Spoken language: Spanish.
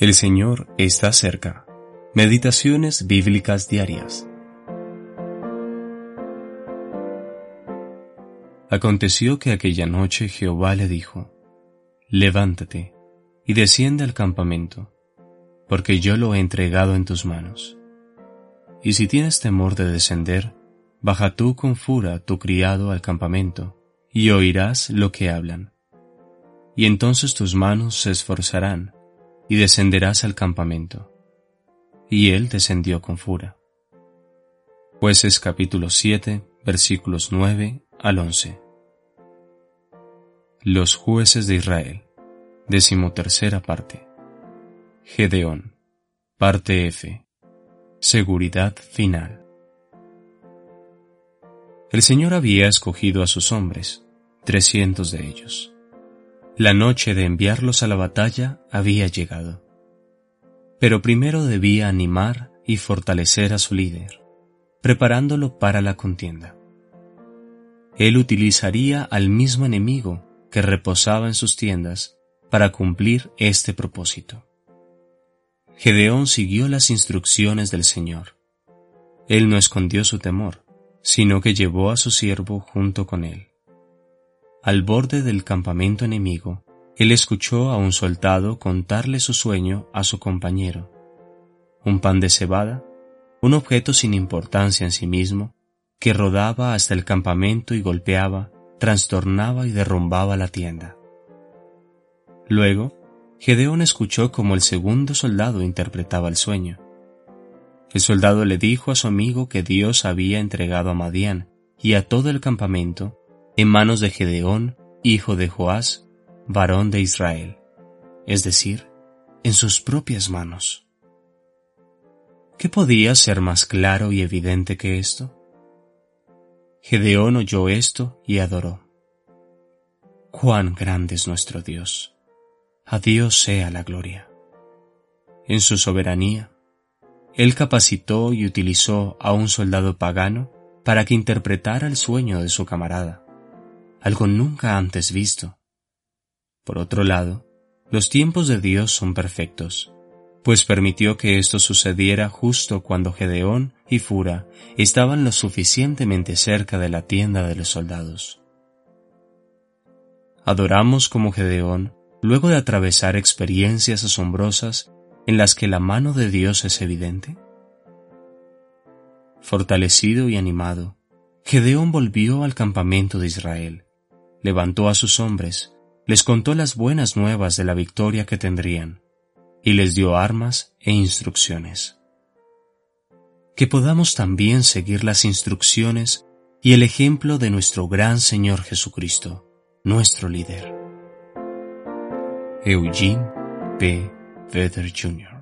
El Señor está cerca. Meditaciones bíblicas diarias. Aconteció que aquella noche Jehová le dijo, Levántate y desciende al campamento, porque yo lo he entregado en tus manos. Y si tienes temor de descender, baja tú con fura tu criado al campamento, y oirás lo que hablan. Y entonces tus manos se esforzarán, y descenderás al campamento. Y él descendió con fura. Jueces capítulo 7, versículos 9 al 11. Los jueces de Israel, decimotercera parte. Gedeón, parte F. Seguridad final. El Señor había escogido a sus hombres, trescientos de ellos la noche de enviarlos a la batalla había llegado. Pero primero debía animar y fortalecer a su líder, preparándolo para la contienda. Él utilizaría al mismo enemigo que reposaba en sus tiendas para cumplir este propósito. Gedeón siguió las instrucciones del Señor. Él no escondió su temor, sino que llevó a su siervo junto con él. Al borde del campamento enemigo, él escuchó a un soldado contarle su sueño a su compañero. Un pan de cebada, un objeto sin importancia en sí mismo, que rodaba hasta el campamento y golpeaba, trastornaba y derrumbaba la tienda. Luego, Gedeón escuchó como el segundo soldado interpretaba el sueño. El soldado le dijo a su amigo que Dios había entregado a Madián y a todo el campamento en manos de Gedeón, hijo de Joás, varón de Israel, es decir, en sus propias manos. ¿Qué podía ser más claro y evidente que esto? Gedeón oyó esto y adoró. Cuán grande es nuestro Dios. A Dios sea la gloria. En su soberanía, Él capacitó y utilizó a un soldado pagano para que interpretara el sueño de su camarada algo nunca antes visto. Por otro lado, los tiempos de Dios son perfectos, pues permitió que esto sucediera justo cuando Gedeón y Fura estaban lo suficientemente cerca de la tienda de los soldados. Adoramos como Gedeón luego de atravesar experiencias asombrosas en las que la mano de Dios es evidente. Fortalecido y animado, Gedeón volvió al campamento de Israel levantó a sus hombres, les contó las buenas nuevas de la victoria que tendrían, y les dio armas e instrucciones. Que podamos también seguir las instrucciones y el ejemplo de nuestro gran Señor Jesucristo, nuestro líder. Eugene P. Vedder Jr.